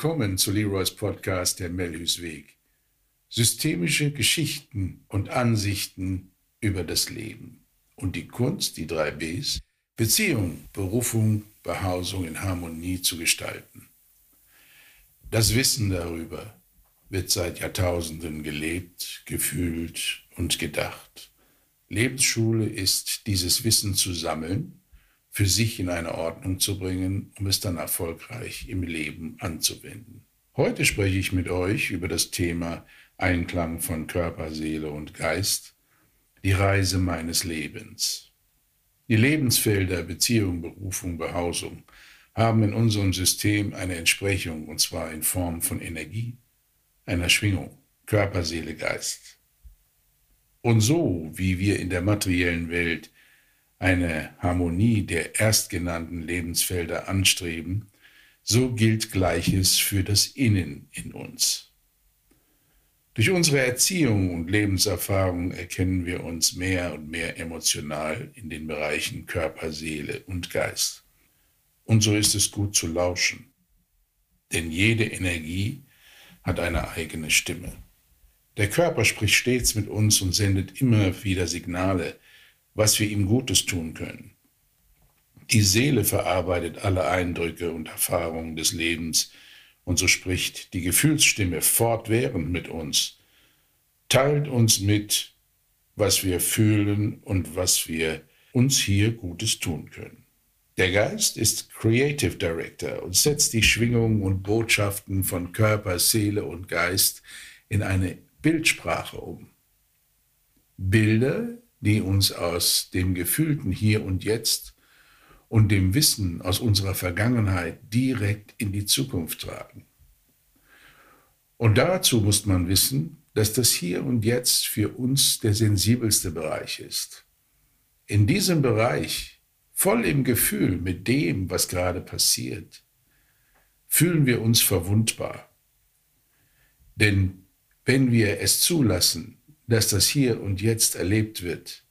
Willkommen zu Leroys Podcast Der Melhus Weg. Systemische Geschichten und Ansichten über das Leben und die Kunst, die drei Bs, Beziehung, Berufung, Behausung in Harmonie zu gestalten. Das Wissen darüber wird seit Jahrtausenden gelebt, gefühlt und gedacht. Lebensschule ist, dieses Wissen zu sammeln für sich in eine Ordnung zu bringen, um es dann erfolgreich im Leben anzuwenden. Heute spreche ich mit euch über das Thema Einklang von Körper, Seele und Geist, die Reise meines Lebens. Die Lebensfelder Beziehung, Berufung, Behausung haben in unserem System eine Entsprechung, und zwar in Form von Energie, einer Schwingung, Körper, Seele, Geist. Und so wie wir in der materiellen Welt eine Harmonie der erstgenannten Lebensfelder anstreben, so gilt Gleiches für das Innen in uns. Durch unsere Erziehung und Lebenserfahrung erkennen wir uns mehr und mehr emotional in den Bereichen Körper, Seele und Geist. Und so ist es gut zu lauschen, denn jede Energie hat eine eigene Stimme. Der Körper spricht stets mit uns und sendet immer wieder Signale, was wir ihm Gutes tun können. Die Seele verarbeitet alle Eindrücke und Erfahrungen des Lebens, und so spricht die Gefühlsstimme fortwährend mit uns, teilt uns mit, was wir fühlen und was wir uns hier Gutes tun können. Der Geist ist Creative Director und setzt die Schwingungen und Botschaften von Körper, Seele und Geist in eine Bildsprache um. Bilder, die uns aus dem gefühlten Hier und Jetzt und dem Wissen aus unserer Vergangenheit direkt in die Zukunft tragen. Und dazu muss man wissen, dass das Hier und Jetzt für uns der sensibelste Bereich ist. In diesem Bereich, voll im Gefühl mit dem, was gerade passiert, fühlen wir uns verwundbar. Denn wenn wir es zulassen, dass das Hier und Jetzt erlebt wird,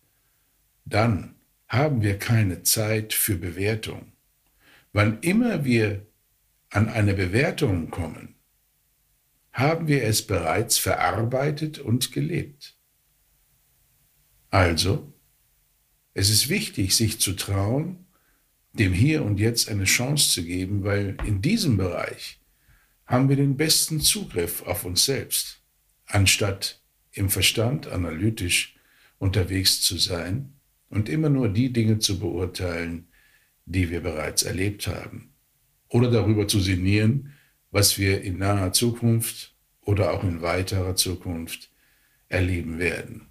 dann haben wir keine Zeit für Bewertung. Wann immer wir an eine Bewertung kommen, haben wir es bereits verarbeitet und gelebt. Also, es ist wichtig, sich zu trauen, dem Hier und Jetzt eine Chance zu geben, weil in diesem Bereich haben wir den besten Zugriff auf uns selbst, anstatt im Verstand analytisch unterwegs zu sein und immer nur die Dinge zu beurteilen, die wir bereits erlebt haben. Oder darüber zu sinnieren, was wir in naher Zukunft oder auch in weiterer Zukunft erleben werden.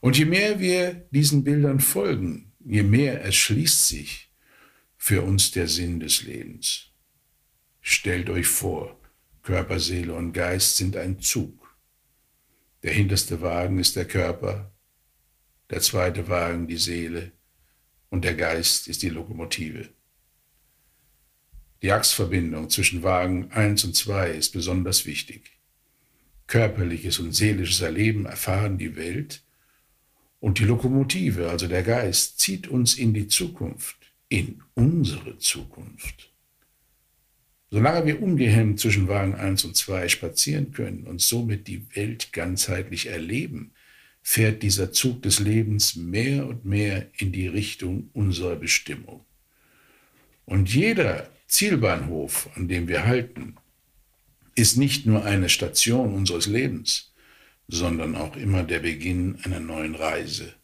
Und je mehr wir diesen Bildern folgen, je mehr erschließt sich für uns der Sinn des Lebens. Stellt euch vor, Körper, Seele und Geist sind ein Zug. Der hinterste Wagen ist der Körper, der zweite Wagen die Seele und der Geist ist die Lokomotive. Die Achsverbindung zwischen Wagen 1 und 2 ist besonders wichtig. Körperliches und seelisches Erleben erfahren die Welt und die Lokomotive, also der Geist, zieht uns in die Zukunft, in unsere Zukunft. Solange wir ungehemmt zwischen Wagen 1 und 2 spazieren können und somit die Welt ganzheitlich erleben, fährt dieser Zug des Lebens mehr und mehr in die Richtung unserer Bestimmung. Und jeder Zielbahnhof, an dem wir halten, ist nicht nur eine Station unseres Lebens, sondern auch immer der Beginn einer neuen Reise.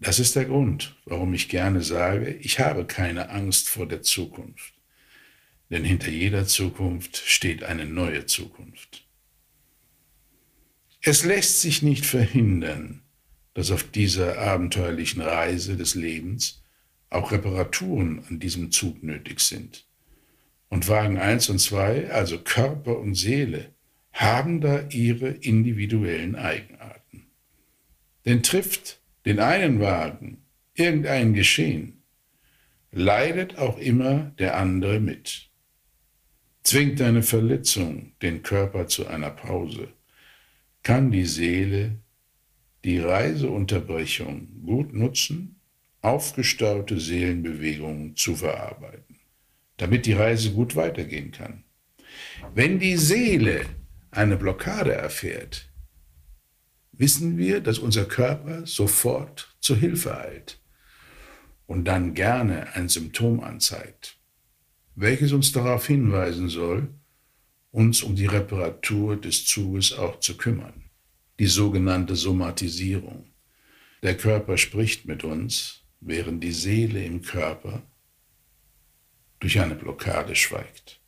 Das ist der Grund, warum ich gerne sage, ich habe keine Angst vor der Zukunft denn hinter jeder Zukunft steht eine neue Zukunft. Es lässt sich nicht verhindern, dass auf dieser abenteuerlichen Reise des Lebens auch Reparaturen an diesem Zug nötig sind. Und Wagen 1 und 2, also Körper und Seele, haben da ihre individuellen Eigenarten. Denn trifft den einen Wagen irgendein Geschehen, leidet auch immer der andere mit. Zwingt eine Verletzung den Körper zu einer Pause, kann die Seele die Reiseunterbrechung gut nutzen, aufgestaute Seelenbewegungen zu verarbeiten, damit die Reise gut weitergehen kann. Wenn die Seele eine Blockade erfährt, wissen wir, dass unser Körper sofort zur Hilfe eilt und dann gerne ein Symptom anzeigt, welches uns darauf hinweisen soll, uns um die Reparatur des Zuges auch zu kümmern, die sogenannte Somatisierung. Der Körper spricht mit uns, während die Seele im Körper durch eine Blockade schweigt.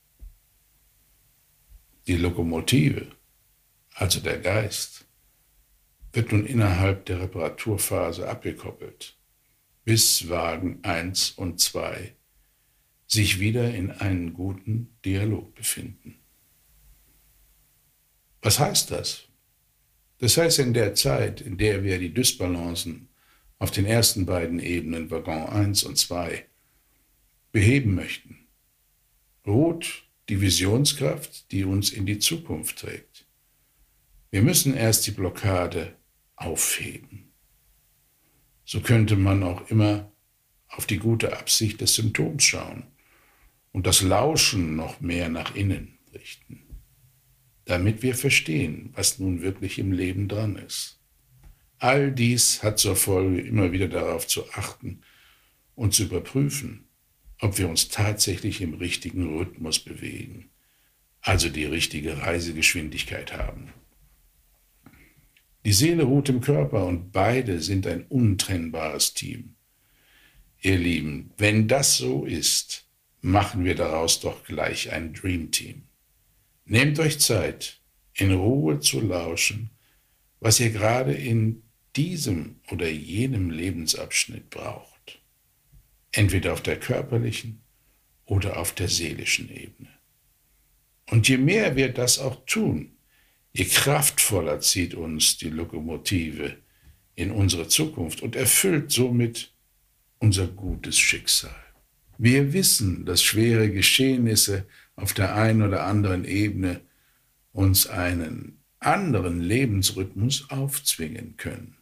Die Lokomotive, also der Geist, wird nun innerhalb der Reparaturphase abgekoppelt, bis Wagen 1 und 2 sich wieder in einen guten Dialog befinden. Was heißt das? Das heißt, in der Zeit, in der wir die Dysbalancen auf den ersten beiden Ebenen, Waggon 1 und 2, beheben möchten, ruht die Visionskraft, die uns in die Zukunft trägt. Wir müssen erst die Blockade aufheben. So könnte man auch immer auf die gute Absicht des Symptoms schauen und das Lauschen noch mehr nach innen richten, damit wir verstehen, was nun wirklich im Leben dran ist. All dies hat zur Folge, immer wieder darauf zu achten und zu überprüfen, ob wir uns tatsächlich im richtigen Rhythmus bewegen, also die richtige Reisegeschwindigkeit haben. Die Seele ruht im Körper und beide sind ein untrennbares Team. Ihr Lieben, wenn das so ist, machen wir daraus doch gleich ein Dream Team. Nehmt euch Zeit, in Ruhe zu lauschen, was ihr gerade in diesem oder jenem Lebensabschnitt braucht. Entweder auf der körperlichen oder auf der seelischen Ebene. Und je mehr wir das auch tun, je kraftvoller zieht uns die Lokomotive in unsere Zukunft und erfüllt somit unser gutes Schicksal. Wir wissen, dass schwere Geschehnisse auf der einen oder anderen Ebene uns einen anderen Lebensrhythmus aufzwingen können.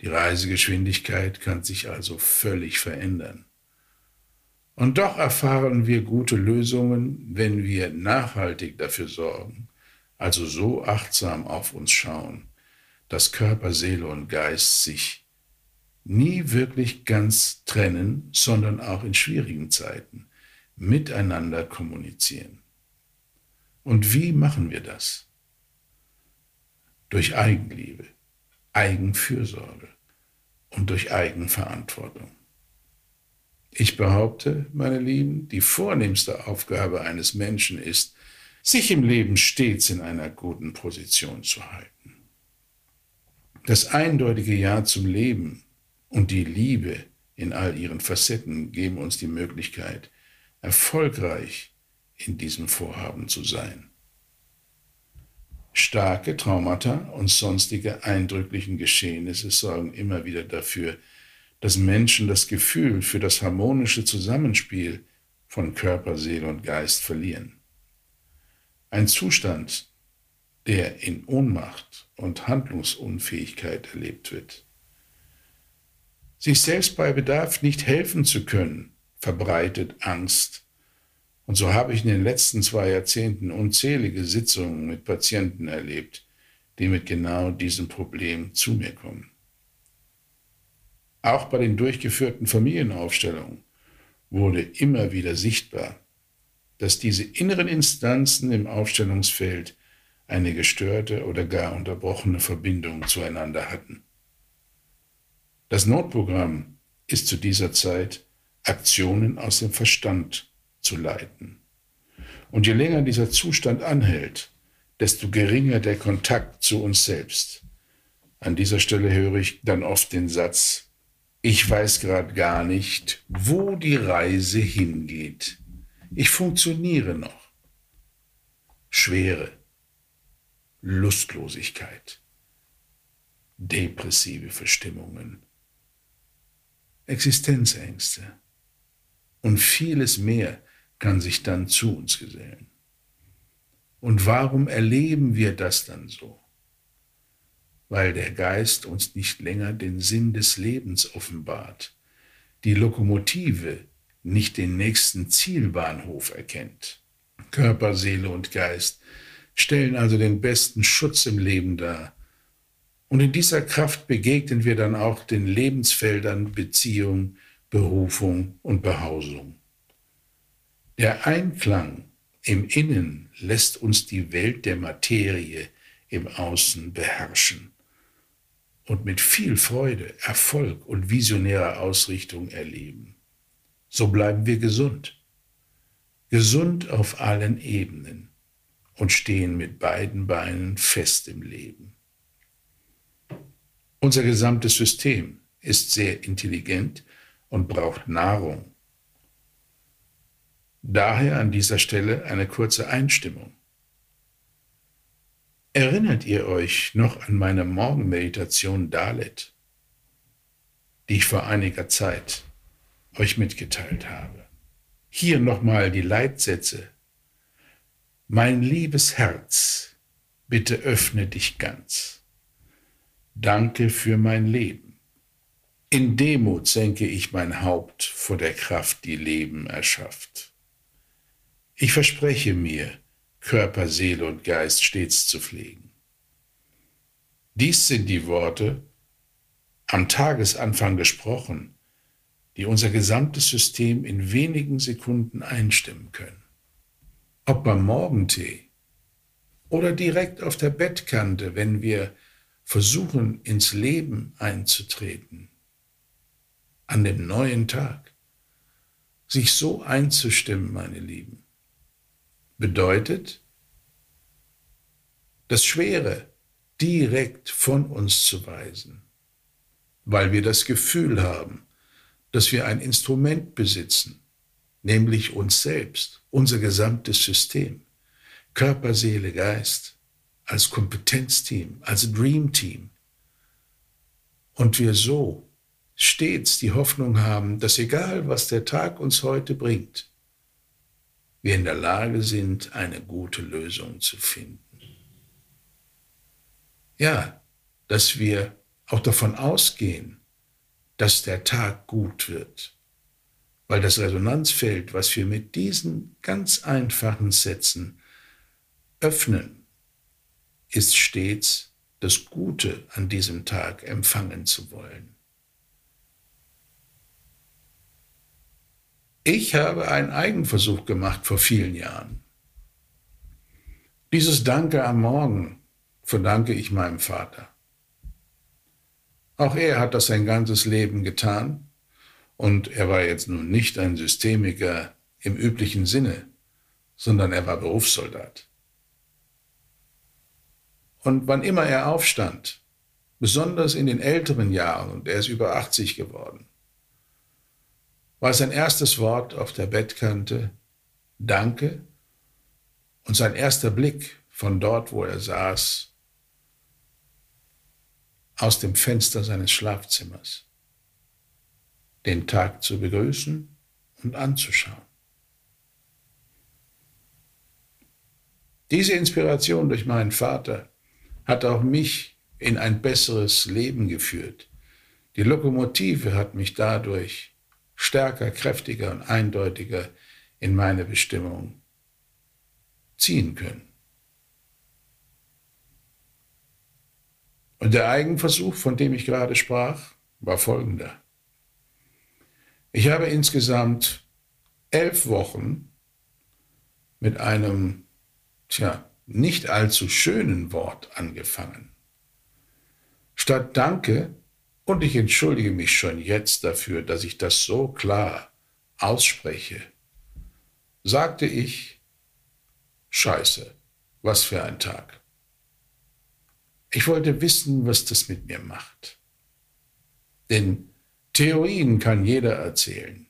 Die Reisegeschwindigkeit kann sich also völlig verändern. Und doch erfahren wir gute Lösungen, wenn wir nachhaltig dafür sorgen, also so achtsam auf uns schauen, dass Körper, Seele und Geist sich nie wirklich ganz trennen, sondern auch in schwierigen Zeiten miteinander kommunizieren. Und wie machen wir das? Durch Eigenliebe, Eigenfürsorge und durch Eigenverantwortung. Ich behaupte, meine Lieben, die vornehmste Aufgabe eines Menschen ist, sich im Leben stets in einer guten Position zu halten. Das eindeutige Ja zum Leben und die Liebe in all ihren Facetten geben uns die Möglichkeit, erfolgreich in diesem Vorhaben zu sein. Starke Traumata und sonstige eindrücklichen Geschehnisse sorgen immer wieder dafür, dass Menschen das Gefühl für das harmonische Zusammenspiel von Körper, Seele und Geist verlieren. Ein Zustand, der in Ohnmacht und Handlungsunfähigkeit erlebt wird. Sich selbst bei Bedarf nicht helfen zu können, verbreitet Angst. Und so habe ich in den letzten zwei Jahrzehnten unzählige Sitzungen mit Patienten erlebt, die mit genau diesem Problem zu mir kommen. Auch bei den durchgeführten Familienaufstellungen wurde immer wieder sichtbar, dass diese inneren Instanzen im Aufstellungsfeld eine gestörte oder gar unterbrochene Verbindung zueinander hatten. Das Notprogramm ist zu dieser Zeit, Aktionen aus dem Verstand zu leiten. Und je länger dieser Zustand anhält, desto geringer der Kontakt zu uns selbst. An dieser Stelle höre ich dann oft den Satz, ich weiß gerade gar nicht, wo die Reise hingeht. Ich funktioniere noch. Schwere, Lustlosigkeit, depressive Verstimmungen, Existenzängste und vieles mehr kann sich dann zu uns gesellen. Und warum erleben wir das dann so? Weil der Geist uns nicht länger den Sinn des Lebens offenbart, die Lokomotive nicht den nächsten Zielbahnhof erkennt, Körper, Seele und Geist stellen also den besten Schutz im Leben dar. Und in dieser Kraft begegnen wir dann auch den Lebensfeldern Beziehung, Berufung und Behausung. Der Einklang im Innen lässt uns die Welt der Materie im Außen beherrschen und mit viel Freude, Erfolg und visionärer Ausrichtung erleben. So bleiben wir gesund. Gesund auf allen Ebenen und stehen mit beiden Beinen fest im Leben. Unser gesamtes System ist sehr intelligent und braucht Nahrung. Daher an dieser Stelle eine kurze Einstimmung. Erinnert ihr euch noch an meine Morgenmeditation Dalet, die ich vor einiger Zeit euch mitgeteilt habe? Hier nochmal die Leitsätze. Mein liebes Herz, bitte öffne dich ganz. Danke für mein Leben. In Demut senke ich mein Haupt vor der Kraft, die Leben erschafft. Ich verspreche mir, Körper, Seele und Geist stets zu pflegen. Dies sind die Worte, am Tagesanfang gesprochen, die unser gesamtes System in wenigen Sekunden einstimmen können. Ob beim Morgentee oder direkt auf der Bettkante, wenn wir versuchen, ins Leben einzutreten, an dem neuen Tag, sich so einzustimmen, meine Lieben, bedeutet, das Schwere direkt von uns zu weisen, weil wir das Gefühl haben, dass wir ein Instrument besitzen, nämlich uns selbst, unser gesamtes System, Körper, Seele, Geist, als Kompetenzteam, als Dreamteam. Und wir so stets die Hoffnung haben, dass egal was der Tag uns heute bringt, wir in der Lage sind, eine gute Lösung zu finden. Ja, dass wir auch davon ausgehen, dass der Tag gut wird, weil das Resonanzfeld, was wir mit diesen ganz einfachen Sätzen öffnen, ist stets das Gute an diesem Tag empfangen zu wollen. Ich habe einen Eigenversuch gemacht vor vielen Jahren. Dieses Danke am Morgen verdanke ich meinem Vater. Auch er hat das sein ganzes Leben getan und er war jetzt nun nicht ein Systemiker im üblichen Sinne, sondern er war Berufssoldat. Und wann immer er aufstand, besonders in den älteren Jahren, und er ist über 80 geworden, war sein erstes Wort auf der Bettkante Danke und sein erster Blick von dort, wo er saß, aus dem Fenster seines Schlafzimmers, den Tag zu begrüßen und anzuschauen. Diese Inspiration durch meinen Vater hat auch mich in ein besseres Leben geführt. Die Lokomotive hat mich dadurch stärker, kräftiger und eindeutiger in meine Bestimmung ziehen können. Und der Eigenversuch, von dem ich gerade sprach, war folgender. Ich habe insgesamt elf Wochen mit einem, tja, nicht allzu schönen Wort angefangen. Statt Danke und ich entschuldige mich schon jetzt dafür, dass ich das so klar ausspreche. Sagte ich, Scheiße, was für ein Tag. Ich wollte wissen, was das mit mir macht. Denn Theorien kann jeder erzählen.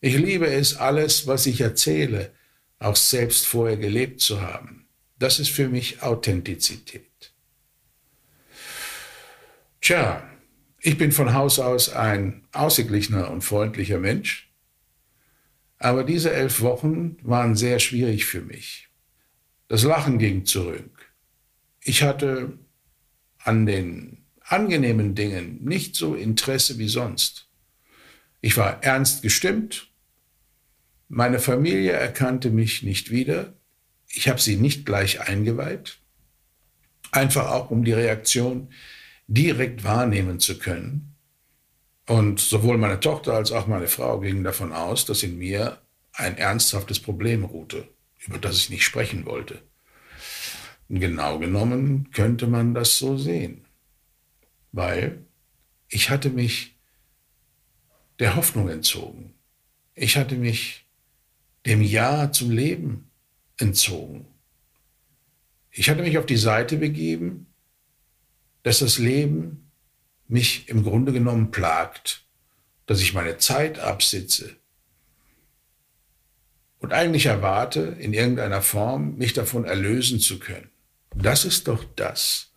Ich liebe es, alles, was ich erzähle, auch selbst vorher gelebt zu haben. Das ist für mich Authentizität. Tja, ich bin von Haus aus ein ausgeglichener und freundlicher Mensch, aber diese elf Wochen waren sehr schwierig für mich. Das Lachen ging zurück. Ich hatte an den angenehmen Dingen nicht so Interesse wie sonst. Ich war ernst gestimmt Meine Familie erkannte mich nicht wieder. Ich habe sie nicht gleich eingeweiht, einfach auch um die Reaktion direkt wahrnehmen zu können. Und sowohl meine Tochter als auch meine Frau gingen davon aus, dass in mir ein ernsthaftes Problem ruhte, über das ich nicht sprechen wollte. Genau genommen könnte man das so sehen, weil ich hatte mich der Hoffnung entzogen. Ich hatte mich dem Ja zum Leben entzogen. Ich hatte mich auf die Seite begeben, dass das Leben mich im Grunde genommen plagt, dass ich meine Zeit absitze und eigentlich erwarte, in irgendeiner Form mich davon erlösen zu können. Das ist doch das,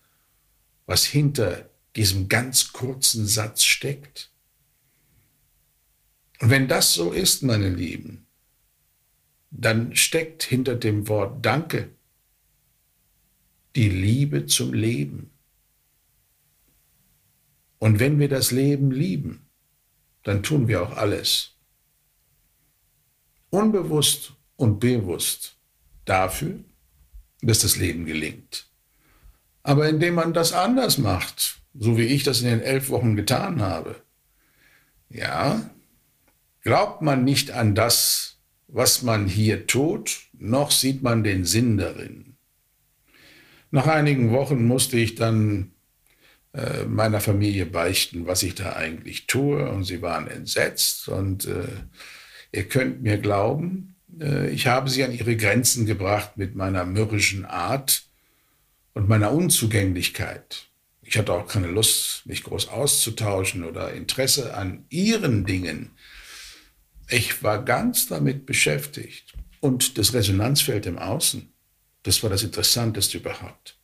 was hinter diesem ganz kurzen Satz steckt. Und wenn das so ist, meine Lieben, dann steckt hinter dem Wort Danke die Liebe zum Leben. Und wenn wir das Leben lieben, dann tun wir auch alles. Unbewusst und bewusst dafür, dass das Leben gelingt. Aber indem man das anders macht, so wie ich das in den elf Wochen getan habe, ja, glaubt man nicht an das, was man hier tut, noch sieht man den Sinn darin. Nach einigen Wochen musste ich dann äh, meiner Familie beichten, was ich da eigentlich tue, und sie waren entsetzt. Und äh, ihr könnt mir glauben, äh, ich habe sie an ihre Grenzen gebracht mit meiner mürrischen Art und meiner Unzugänglichkeit. Ich hatte auch keine Lust, mich groß auszutauschen oder Interesse an ihren Dingen. Ich war ganz damit beschäftigt. Und das Resonanzfeld im Außen, das war das Interessanteste überhaupt.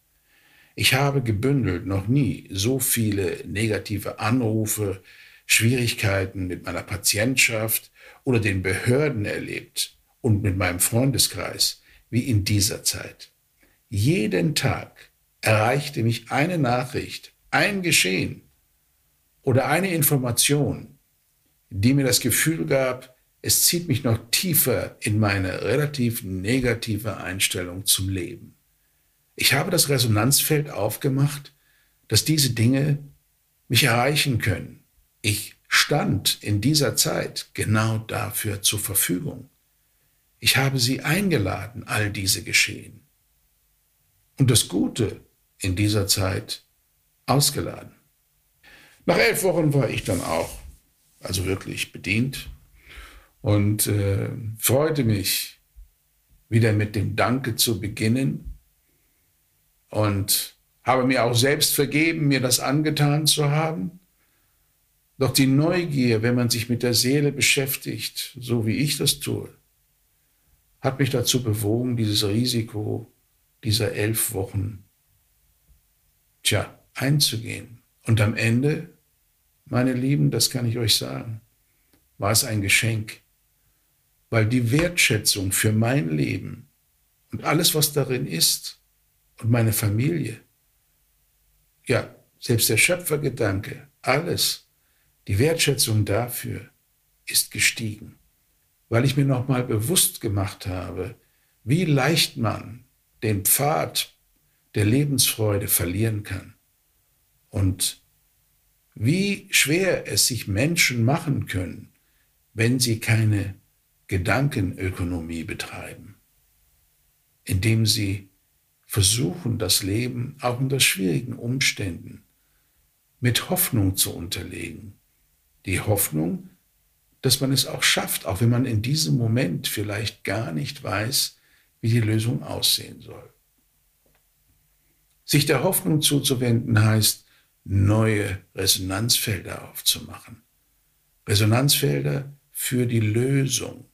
Ich habe gebündelt noch nie so viele negative Anrufe, Schwierigkeiten mit meiner Patientschaft oder den Behörden erlebt und mit meinem Freundeskreis wie in dieser Zeit. Jeden Tag erreichte mich eine Nachricht, ein Geschehen oder eine Information, die mir das Gefühl gab, es zieht mich noch tiefer in meine relativ negative Einstellung zum Leben. Ich habe das Resonanzfeld aufgemacht, dass diese Dinge mich erreichen können. Ich stand in dieser Zeit genau dafür zur Verfügung. Ich habe sie eingeladen, all diese geschehen. Und das Gute in dieser Zeit ausgeladen. Nach elf Wochen war ich dann auch, also wirklich bedient und äh, freute mich, wieder mit dem Danke zu beginnen und habe mir auch selbst vergeben, mir das angetan zu haben. Doch die Neugier, wenn man sich mit der Seele beschäftigt, so wie ich das tue, hat mich dazu bewogen, dieses Risiko dieser elf Wochen, tja, einzugehen. Und am Ende, meine Lieben, das kann ich euch sagen, war es ein Geschenk weil die Wertschätzung für mein Leben und alles, was darin ist und meine Familie, ja, selbst der Schöpfergedanke, alles, die Wertschätzung dafür ist gestiegen, weil ich mir nochmal bewusst gemacht habe, wie leicht man den Pfad der Lebensfreude verlieren kann und wie schwer es sich Menschen machen können, wenn sie keine Gedankenökonomie betreiben, indem sie versuchen, das Leben auch unter schwierigen Umständen mit Hoffnung zu unterlegen. Die Hoffnung, dass man es auch schafft, auch wenn man in diesem Moment vielleicht gar nicht weiß, wie die Lösung aussehen soll. Sich der Hoffnung zuzuwenden heißt, neue Resonanzfelder aufzumachen. Resonanzfelder für die Lösung,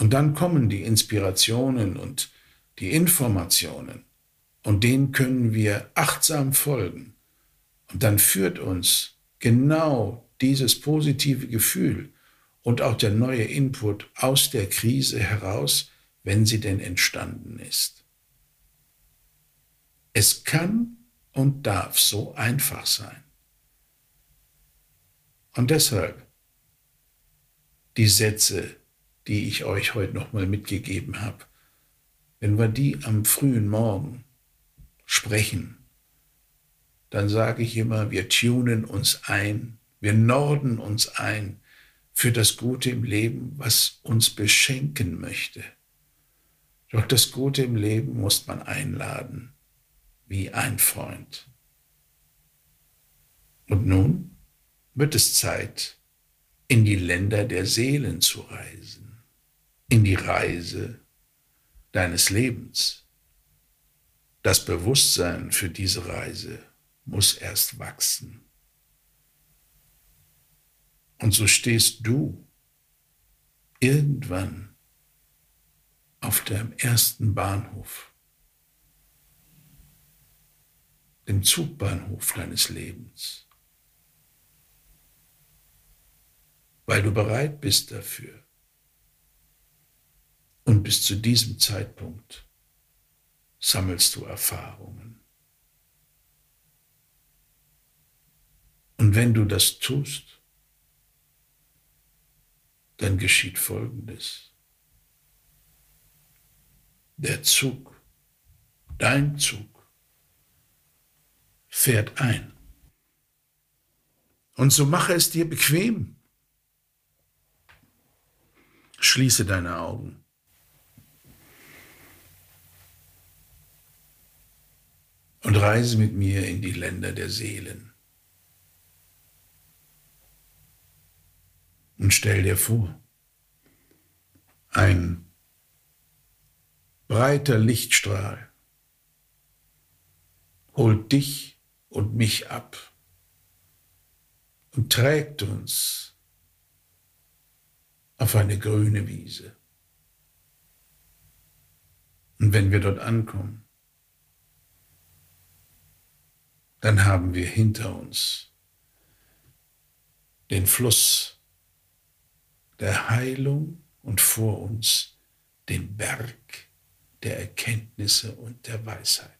und dann kommen die Inspirationen und die Informationen und denen können wir achtsam folgen. Und dann führt uns genau dieses positive Gefühl und auch der neue Input aus der Krise heraus, wenn sie denn entstanden ist. Es kann und darf so einfach sein. Und deshalb die Sätze, die ich euch heute nochmal mitgegeben habe, wenn wir die am frühen Morgen sprechen, dann sage ich immer, wir tunen uns ein, wir norden uns ein für das Gute im Leben, was uns beschenken möchte. Doch das Gute im Leben muss man einladen, wie ein Freund. Und nun wird es Zeit, in die Länder der Seelen zu reisen, in die Reise deines Lebens. Das Bewusstsein für diese Reise muss erst wachsen. Und so stehst du irgendwann auf dem ersten Bahnhof, dem Zugbahnhof deines Lebens, weil du bereit bist dafür. Und bis zu diesem Zeitpunkt sammelst du Erfahrungen. Und wenn du das tust, dann geschieht Folgendes. Der Zug, dein Zug, fährt ein. Und so mache es dir bequem. Schließe deine Augen. Und reise mit mir in die Länder der Seelen. Und stell dir vor, ein breiter Lichtstrahl holt dich und mich ab und trägt uns auf eine grüne Wiese. Und wenn wir dort ankommen, dann haben wir hinter uns den Fluss der Heilung und vor uns den Berg der Erkenntnisse und der Weisheiten.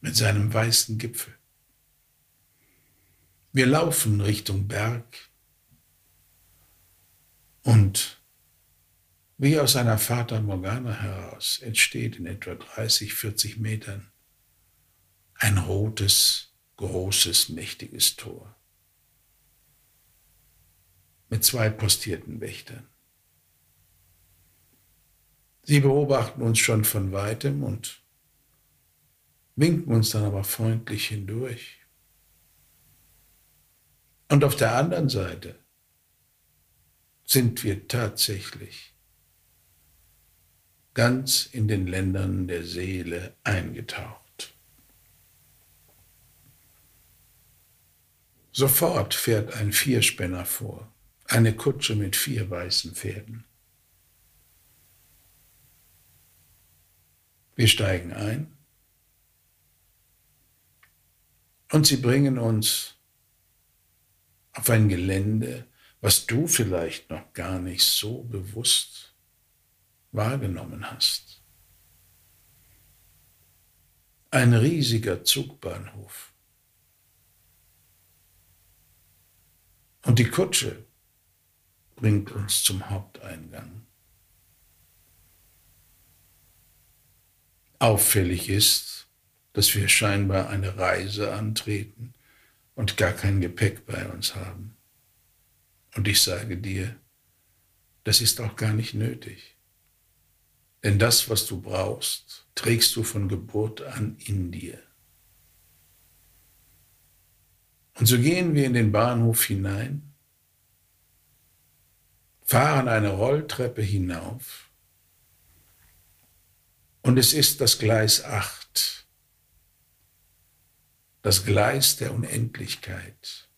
Mit seinem weißen Gipfel. Wir laufen Richtung Berg und wie aus einer Fata Morgana heraus entsteht in etwa 30, 40 Metern ein rotes, großes, mächtiges Tor mit zwei postierten Wächtern. Sie beobachten uns schon von weitem und winken uns dann aber freundlich hindurch. Und auf der anderen Seite sind wir tatsächlich ganz in den Ländern der Seele eingetaucht. Sofort fährt ein Vierspänner vor eine Kutsche mit vier weißen Pferden. Wir steigen ein und sie bringen uns auf ein Gelände, was du vielleicht noch gar nicht so bewusst wahrgenommen hast. Ein riesiger Zugbahnhof. Und die Kutsche bringt uns zum Haupteingang. Auffällig ist, dass wir scheinbar eine Reise antreten und gar kein Gepäck bei uns haben. Und ich sage dir, das ist auch gar nicht nötig. Denn das, was du brauchst, trägst du von Geburt an in dir. Und so gehen wir in den Bahnhof hinein fahren eine Rolltreppe hinauf und es ist das Gleis 8, das Gleis der Unendlichkeit,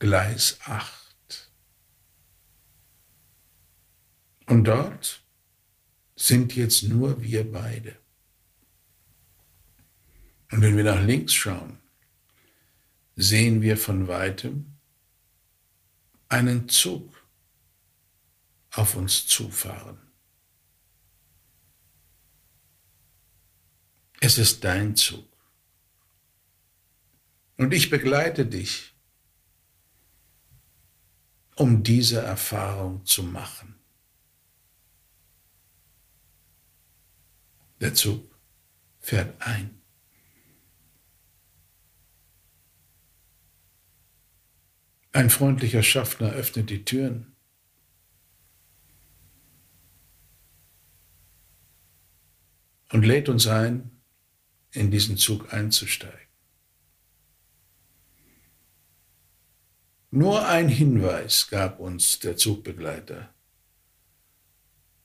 Gleis 8. Und dort sind jetzt nur wir beide. Und wenn wir nach links schauen, sehen wir von weitem einen Zug auf uns zufahren. Es ist dein Zug. Und ich begleite dich um diese Erfahrung zu machen. Der Zug fährt ein. Ein freundlicher Schaffner öffnet die Türen. und lädt uns ein, in diesen Zug einzusteigen. Nur ein Hinweis gab uns der Zugbegleiter.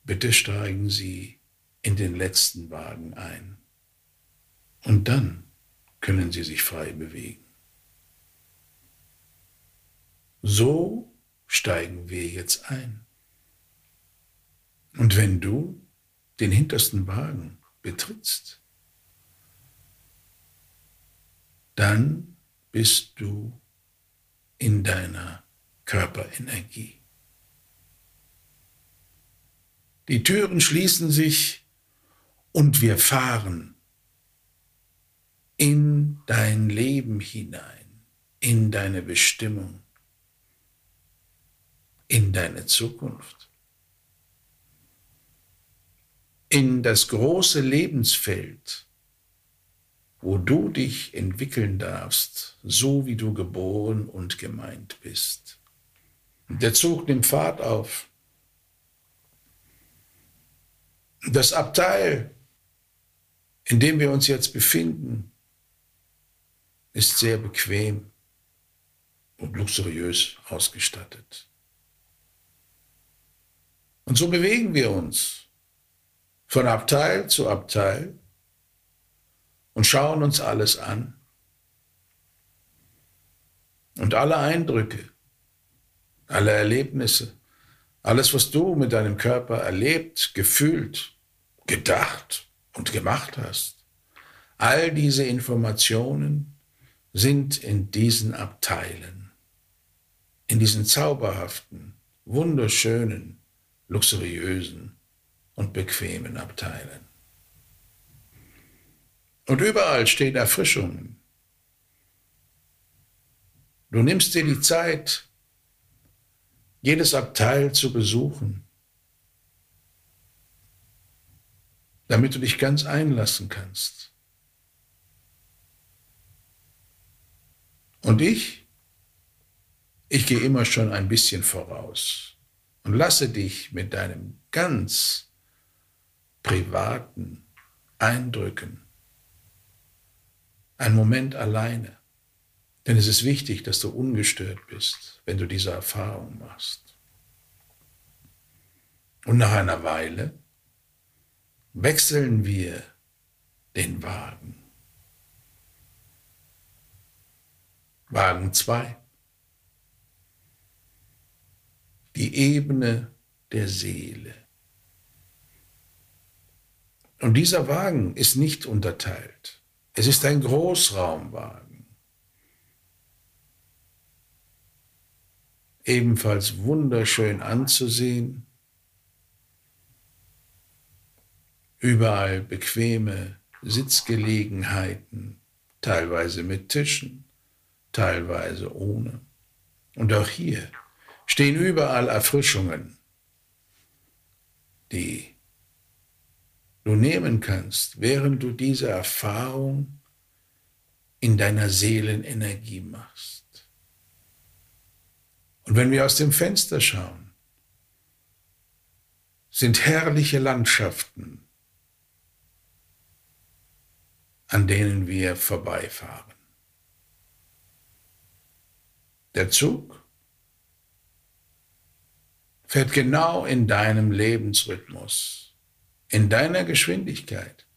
Bitte steigen Sie in den letzten Wagen ein. Und dann können Sie sich frei bewegen. So steigen wir jetzt ein. Und wenn du den hintersten Wagen betrittst, dann bist du in deiner Körperenergie. Die Türen schließen sich und wir fahren in dein Leben hinein, in deine Bestimmung, in deine Zukunft, in das große Lebensfeld, wo du dich entwickeln darfst, so wie du geboren und gemeint bist. Der Zug nimmt Fahrt auf. Das Abteil, in dem wir uns jetzt befinden, ist sehr bequem und luxuriös ausgestattet. Und so bewegen wir uns von Abteil zu Abteil und schauen uns alles an. Und alle Eindrücke, alle Erlebnisse, alles, was du mit deinem Körper erlebt, gefühlt, gedacht und gemacht hast, all diese Informationen sind in diesen Abteilen, in diesen zauberhaften, wunderschönen, luxuriösen und bequemen Abteilen. Und überall stehen Erfrischungen. Du nimmst dir die Zeit, jedes Abteil zu besuchen, damit du dich ganz einlassen kannst. Und ich, ich gehe immer schon ein bisschen voraus und lasse dich mit deinem ganz privaten Eindrücken ein Moment alleine. Denn es ist wichtig, dass du ungestört bist, wenn du diese Erfahrung machst. Und nach einer Weile wechseln wir den Wagen. Wagen 2. Die Ebene der Seele. Und dieser Wagen ist nicht unterteilt. Es ist ein Großraumwagen. Ebenfalls wunderschön anzusehen. Überall bequeme Sitzgelegenheiten, teilweise mit Tischen, teilweise ohne. Und auch hier stehen überall Erfrischungen, die du nehmen kannst, während du diese Erfahrung in deiner Seelenenergie machst. Und wenn wir aus dem Fenster schauen, sind herrliche Landschaften, an denen wir vorbeifahren. Der Zug fährt genau in deinem Lebensrhythmus in deiner Geschwindigkeit,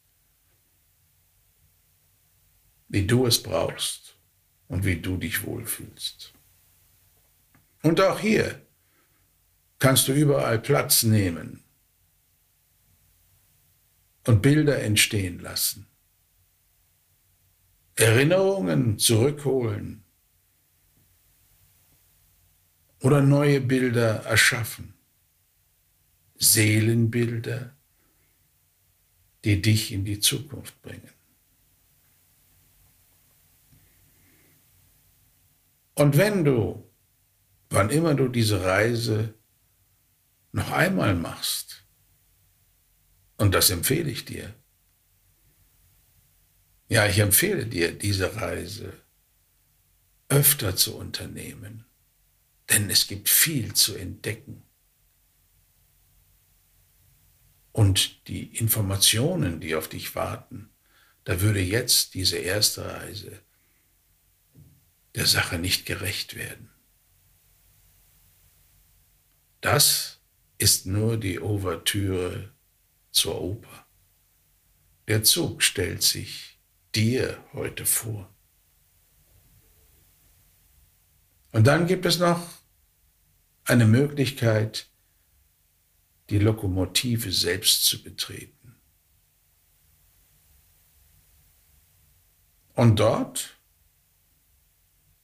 wie du es brauchst und wie du dich wohlfühlst. Und auch hier kannst du überall Platz nehmen und Bilder entstehen lassen, Erinnerungen zurückholen oder neue Bilder erschaffen, Seelenbilder, die dich in die Zukunft bringen. Und wenn du wann immer du diese Reise noch einmal machst, und das empfehle ich dir, ja, ich empfehle dir, diese Reise öfter zu unternehmen, denn es gibt viel zu entdecken. Und die Informationen, die auf dich warten, da würde jetzt diese erste Reise der Sache nicht gerecht werden. Das ist nur die Ouvertüre zur Oper. Der Zug stellt sich dir heute vor. Und dann gibt es noch eine Möglichkeit, die Lokomotive selbst zu betreten. Und dort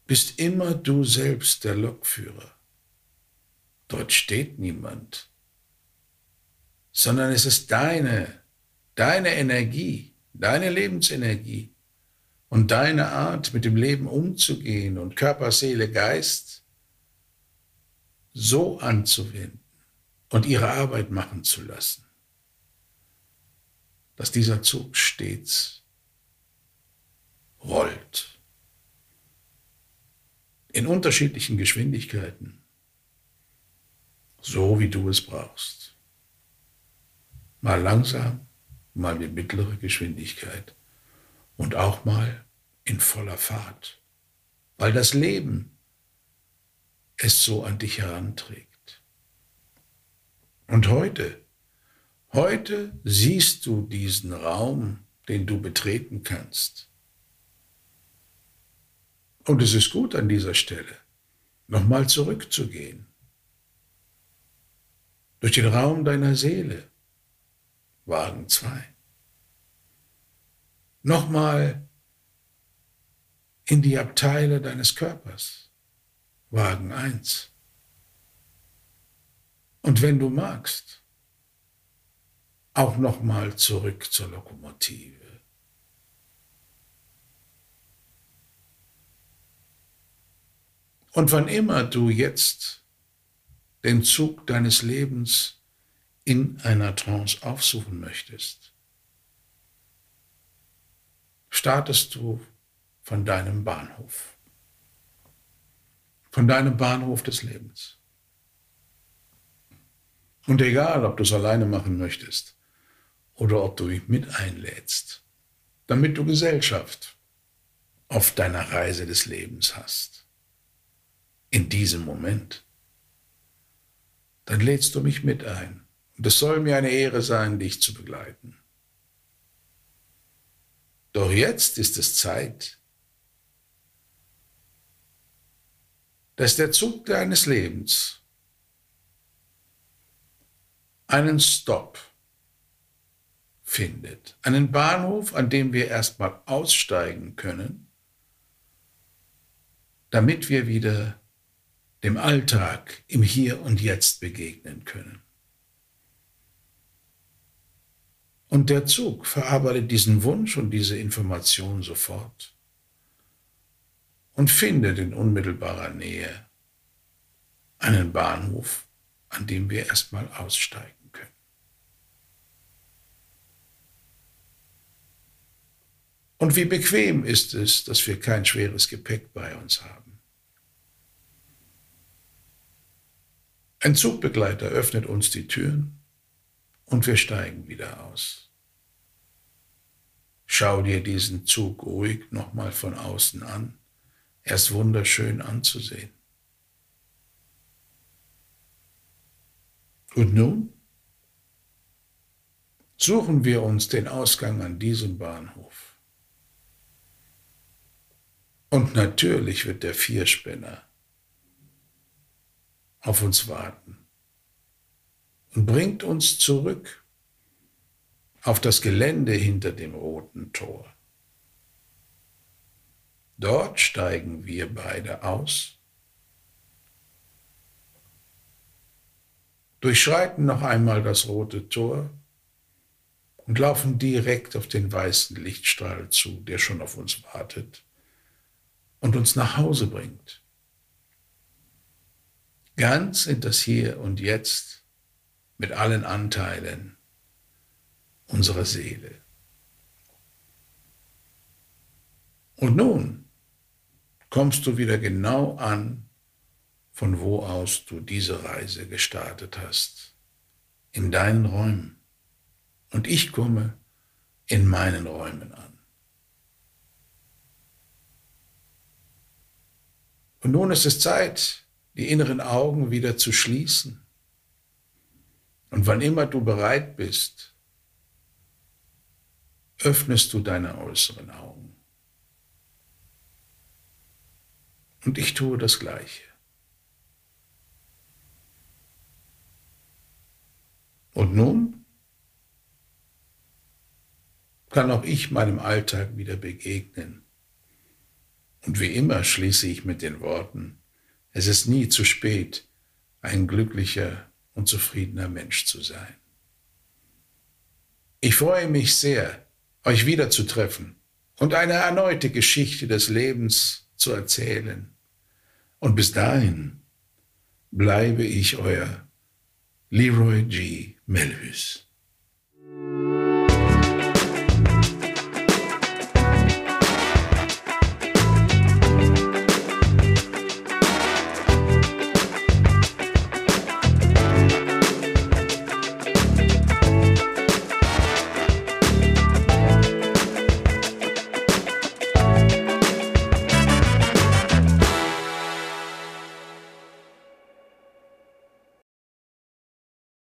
bist immer du selbst der Lokführer. Dort steht niemand, sondern es ist deine, deine Energie, deine Lebensenergie und deine Art, mit dem Leben umzugehen und Körper, Seele, Geist so anzuwenden und ihre Arbeit machen zu lassen, dass dieser Zug stets rollt. In unterschiedlichen Geschwindigkeiten, so wie du es brauchst. Mal langsam, mal mit mittlerer Geschwindigkeit und auch mal in voller Fahrt, weil das Leben es so an dich heranträgt. Und heute, heute siehst du diesen Raum, den du betreten kannst. Und es ist gut an dieser Stelle, nochmal zurückzugehen. Durch den Raum deiner Seele, Wagen 2 nochmal in die Abteile deines Körpers. Wagen 1. Und wenn du magst, auch nochmal zurück zur Lokomotive. Und wann immer du jetzt den Zug deines Lebens in einer Trance aufsuchen möchtest, startest du von deinem Bahnhof. Von deinem Bahnhof des Lebens. Und egal, ob du es alleine machen möchtest oder ob du mich mit einlädst, damit du Gesellschaft auf deiner Reise des Lebens hast, in diesem Moment, dann lädst du mich mit ein. Und es soll mir eine Ehre sein, dich zu begleiten. Doch jetzt ist es Zeit, dass der Zug deines Lebens. Einen Stopp findet, einen Bahnhof, an dem wir erstmal aussteigen können, damit wir wieder dem Alltag im Hier und Jetzt begegnen können. Und der Zug verarbeitet diesen Wunsch und diese Information sofort und findet in unmittelbarer Nähe einen Bahnhof, an dem wir erstmal aussteigen können. Und wie bequem ist es, dass wir kein schweres Gepäck bei uns haben. Ein Zugbegleiter öffnet uns die Türen und wir steigen wieder aus. Schau dir diesen Zug ruhig nochmal von außen an. Er ist wunderschön anzusehen. Und nun suchen wir uns den Ausgang an diesem Bahnhof. Und natürlich wird der Vierspänner auf uns warten und bringt uns zurück auf das Gelände hinter dem roten Tor. Dort steigen wir beide aus, durchschreiten noch einmal das rote Tor und laufen direkt auf den weißen Lichtstrahl zu, der schon auf uns wartet und uns nach Hause bringt. ganz in das Hier und Jetzt mit allen Anteilen unserer Seele. Und nun kommst du wieder genau an, von wo aus du diese Reise gestartet hast, in deinen Räumen. Und ich komme in meinen Räumen an. Und nun ist es Zeit, die inneren Augen wieder zu schließen. Und wann immer du bereit bist, öffnest du deine äußeren Augen. Und ich tue das Gleiche. Und nun kann auch ich meinem Alltag wieder begegnen. Und wie immer schließe ich mit den Worten, es ist nie zu spät, ein glücklicher und zufriedener Mensch zu sein. Ich freue mich sehr, euch wiederzutreffen und eine erneute Geschichte des Lebens zu erzählen. Und bis dahin bleibe ich euer Leroy G. Melhus.